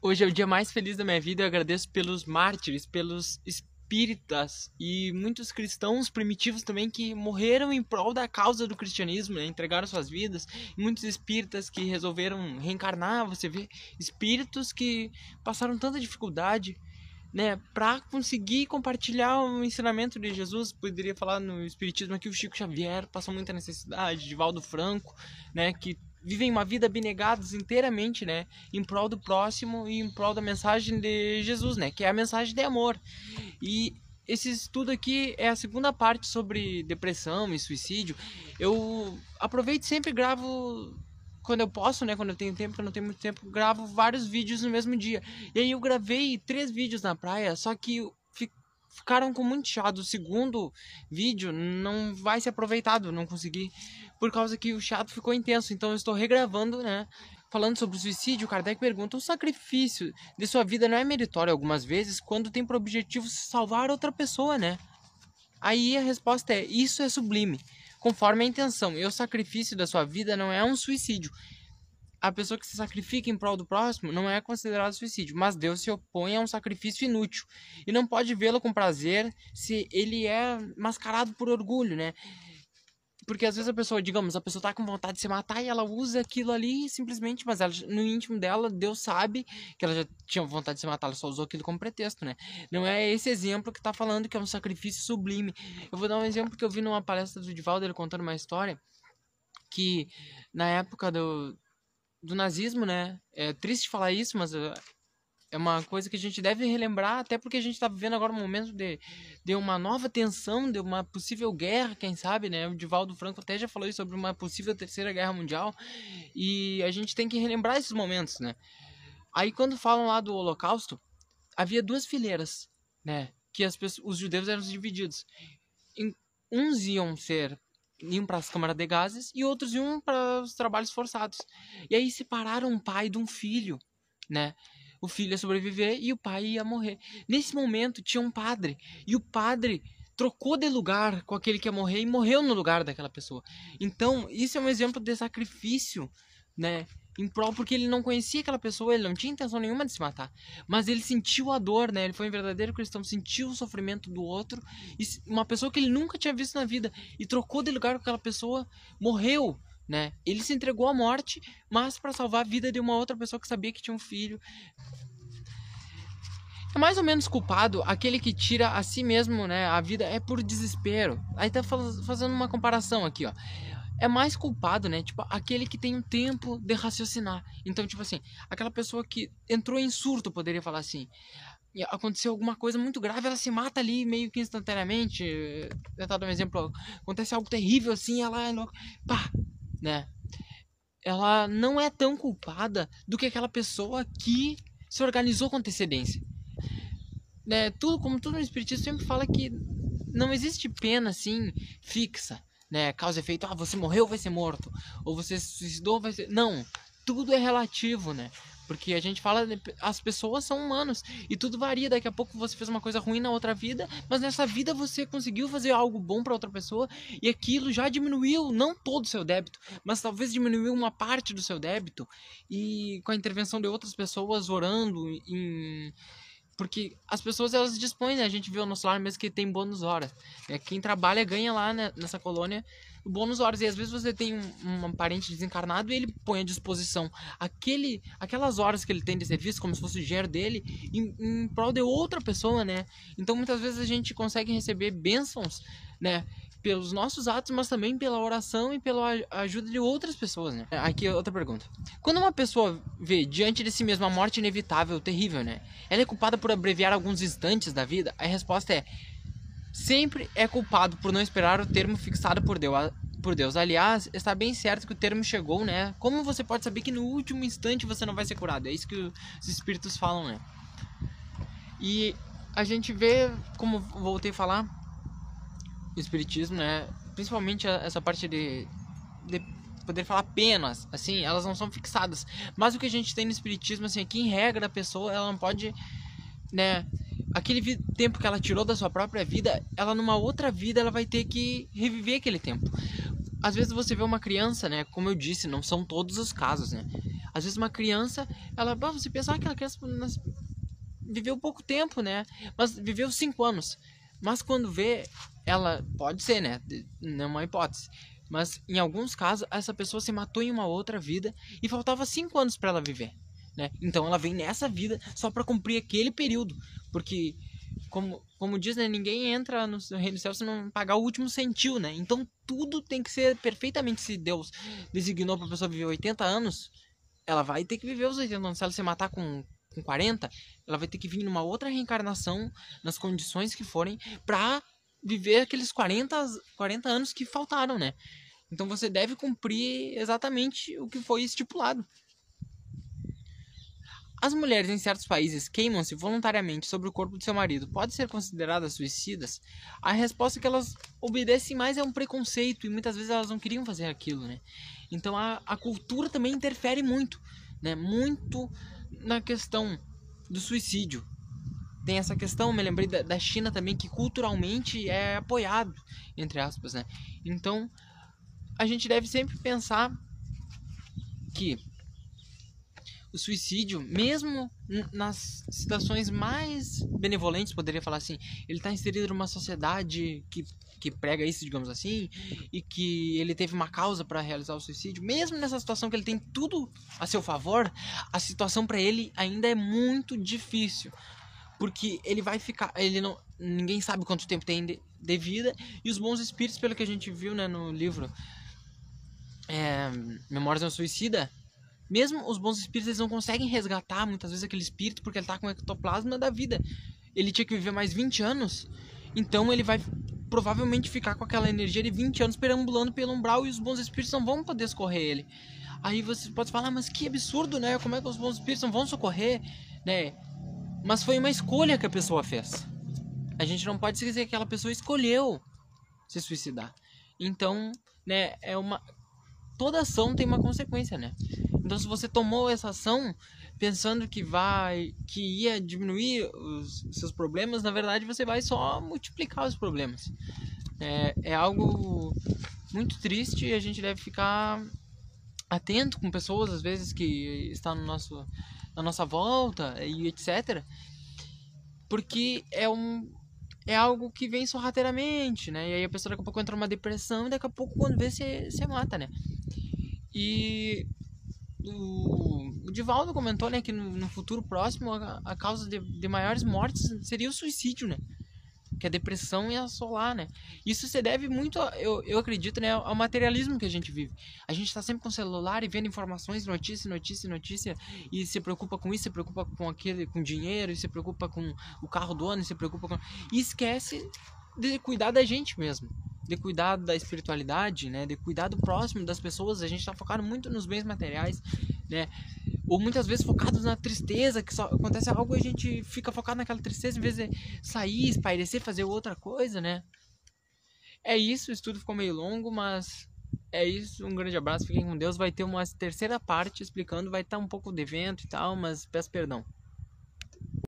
Hoje é o dia mais feliz da minha vida. Eu agradeço pelos mártires, pelos espíritas e muitos cristãos primitivos também que morreram em prol da causa do cristianismo, né? entregaram suas vidas. Muitos espíritas que resolveram reencarnar. Você vê espíritos que passaram tanta dificuldade. Né, para conseguir compartilhar o ensinamento de Jesus, poderia falar no Espiritismo aqui o Chico Xavier passou muita necessidade, de Valdo Franco, né, que vivem uma vida abnegados inteiramente, né, em prol do próximo e em prol da mensagem de Jesus, né, que é a mensagem de amor. E esse estudo aqui é a segunda parte sobre depressão e suicídio. Eu aproveito sempre gravo quando eu posso, né, quando eu tenho tempo, quando eu não tenho muito tempo, gravo vários vídeos no mesmo dia. E aí eu gravei três vídeos na praia, só que ficaram com muito chato. O segundo vídeo não vai ser aproveitado, não consegui, por causa que o chato ficou intenso. Então eu estou regravando, né? Falando sobre o suicídio, Kardec pergunta: o sacrifício de sua vida não é meritório algumas vezes quando tem por objetivo salvar outra pessoa, né? Aí a resposta é: isso é sublime, conforme a intenção. E o sacrifício da sua vida não é um suicídio, a pessoa que se sacrifica em prol do próximo não é considerado suicídio, mas Deus se opõe a um sacrifício inútil e não pode vê-lo com prazer se ele é mascarado por orgulho, né? Porque às vezes a pessoa, digamos, a pessoa tá com vontade de se matar e ela usa aquilo ali simplesmente, mas ela, no íntimo dela, Deus sabe que ela já tinha vontade de se matar, ela só usou aquilo como pretexto, né? Não é esse exemplo que tá falando que é um sacrifício sublime. Eu vou dar um exemplo que eu vi numa palestra do Divaldo, ele contando uma história que na época do, do nazismo, né? É triste falar isso, mas uh, é uma coisa que a gente deve relembrar, até porque a gente está vivendo agora um momento de, de uma nova tensão, de uma possível guerra, quem sabe, né? O Divaldo Franco até já falou sobre uma possível terceira guerra mundial, e a gente tem que relembrar esses momentos, né? Aí quando falam lá do Holocausto, havia duas fileiras, né? Que as pessoas, os judeus eram divididos. Em, uns iam ser iam para as câmaras de gases e outros iam para os trabalhos forçados. E aí separaram um pai de um filho, né? O filho ia sobreviver e o pai ia morrer. Nesse momento tinha um padre e o padre trocou de lugar com aquele que ia morrer e morreu no lugar daquela pessoa. Então, isso é um exemplo de sacrifício, né? em prol porque ele não conhecia aquela pessoa, ele não tinha intenção nenhuma de se matar, mas ele sentiu a dor, né? Ele foi um verdadeiro cristão, sentiu o sofrimento do outro uma pessoa que ele nunca tinha visto na vida e trocou de lugar com aquela pessoa, morreu, né? Ele se entregou à morte, mas para salvar a vida de uma outra pessoa que sabia que tinha um filho. É mais ou menos culpado aquele que tira a si mesmo, né, a vida é por desespero. Aí tá fazendo uma comparação aqui, ó é mais culpado, né? Tipo, aquele que tem um tempo de raciocinar. Então, tipo assim, aquela pessoa que entrou em surto, poderia falar assim. Aconteceu alguma coisa muito grave, ela se mata ali meio que instantaneamente. Tentar dar um exemplo. Acontece algo terrível assim, ela é louca. Pá! Né? Ela não é tão culpada do que aquela pessoa que se organizou com antecedência. Né? Tudo, como tudo no Espiritismo sempre fala que não existe pena assim fixa né, causa e efeito, ah, você morreu, vai ser morto, ou você se suicidou, vai ser... Não, tudo é relativo, né? Porque a gente fala, as pessoas são humanos e tudo varia. Daqui a pouco você fez uma coisa ruim na outra vida, mas nessa vida você conseguiu fazer algo bom para outra pessoa e aquilo já diminuiu, não todo o seu débito, mas talvez diminuiu uma parte do seu débito. E com a intervenção de outras pessoas orando em porque as pessoas elas dispõem, né? A gente viu no celular mesmo que tem bônus horas. É, quem trabalha ganha lá né, nessa colônia bônus horas. E às vezes você tem um, um parente desencarnado e ele põe à disposição aquele, aquelas horas que ele tem de serviço, como se fosse o dinheiro dele, em, em prol de outra pessoa, né? Então muitas vezes a gente consegue receber bênçãos, né? Pelos nossos atos, mas também pela oração e pela ajuda de outras pessoas, né? Aqui outra pergunta. Quando uma pessoa vê diante de si mesma a morte inevitável, terrível, né? Ela é culpada por abreviar alguns instantes da vida? A resposta é sempre é culpado por não esperar o termo fixado por Deus. Por Deus. Aliás, está bem certo que o termo chegou, né? Como você pode saber que no último instante você não vai ser curado? É isso que os espíritos falam, né? E a gente vê, como voltei a falar, espiritismo, né? Principalmente essa parte de, de poder falar penas, assim, elas não são fixadas. Mas o que a gente tem no espiritismo, assim, aqui em regra a pessoa, ela não pode, né? Aquele tempo que ela tirou da sua própria vida, ela numa outra vida ela vai ter que reviver aquele tempo. às vezes você vê uma criança, né? Como eu disse, não são todos os casos, né? Às vezes uma criança, ela, você pensa, ah, aquela criança viveu pouco tempo, né? Mas viveu cinco anos. Mas quando vê, ela pode ser, né? Não é uma hipótese. Mas em alguns casos, essa pessoa se matou em uma outra vida e faltava cinco anos para ela viver, né? Então ela vem nessa vida só para cumprir aquele período, porque como, como diz, né, ninguém entra no reino do céu se não pagar o último centil, né? Então tudo tem que ser perfeitamente se Deus designou para pessoa viver 80 anos, ela vai ter que viver os 80 anos. Se ela se matar com com 40, ela vai ter que vir numa outra reencarnação, nas condições que forem, pra viver aqueles 40, 40 anos que faltaram, né? Então você deve cumprir exatamente o que foi estipulado. As mulheres em certos países queimam-se voluntariamente sobre o corpo de seu marido. Podem ser consideradas suicidas? A resposta é que elas obedecem mais é um preconceito e muitas vezes elas não queriam fazer aquilo, né? Então a, a cultura também interfere muito, né? Muito na questão do suicídio. Tem essa questão, me lembrei da, da China também, que culturalmente é apoiado, entre aspas, né? Então, a gente deve sempre pensar que o suicídio, mesmo nas situações mais benevolentes, poderia falar assim, ele está inserido numa sociedade que, que prega isso, digamos assim, e que ele teve uma causa para realizar o suicídio, mesmo nessa situação que ele tem tudo a seu favor, a situação para ele ainda é muito difícil, porque ele vai ficar, ele não, ninguém sabe quanto tempo tem de, de vida e os bons espíritos, pelo que a gente viu, né, no livro é, Memórias de um Suicida mesmo os bons espíritos eles não conseguem resgatar muitas vezes aquele espírito porque ele está com o ectoplasma da vida. Ele tinha que viver mais 20 anos, então ele vai provavelmente ficar com aquela energia de 20 anos perambulando pelo umbral e os bons espíritos não vão poder socorrer ele. Aí você pode falar, mas que absurdo, né? Como é que os bons espíritos não vão socorrer, né? Mas foi uma escolha que a pessoa fez. A gente não pode dizer que aquela pessoa escolheu se suicidar. Então, né, é uma toda ação tem uma consequência, né? Então, se você tomou essa ação pensando que vai, que ia diminuir os seus problemas, na verdade você vai só multiplicar os problemas. É, é algo muito triste e a gente deve ficar atento com pessoas às vezes que estão no nosso, na nossa volta e etc. Porque é um é algo que vem sorrateiramente, né? E aí a pessoa daqui a pouco entra numa depressão e daqui a pouco quando vê você mata, né? E o, Divaldo comentou né, que no, no futuro próximo a, a causa de, de, maiores mortes seria o suicídio, né? Que a depressão ia assolar, né? Isso se deve muito, eu, eu acredito, né, ao materialismo que a gente vive. A gente está sempre com o celular e vendo informações, notícia, notícia, notícia, e se preocupa com isso, se preocupa com aquele, com dinheiro, e se preocupa com o carro do ano, e se preocupa com. E esquece de cuidar da gente mesmo de cuidar da espiritualidade, né, de cuidar do próximo, das pessoas, a gente está focado muito nos bens materiais, né, ou muitas vezes focados na tristeza, que só acontece algo e a gente fica focado naquela tristeza em vez de sair, espairecer, fazer outra coisa, né. É isso, o estudo ficou meio longo, mas é isso, um grande abraço, fiquem com Deus, vai ter uma terceira parte explicando, vai estar um pouco de evento e tal, mas peço perdão.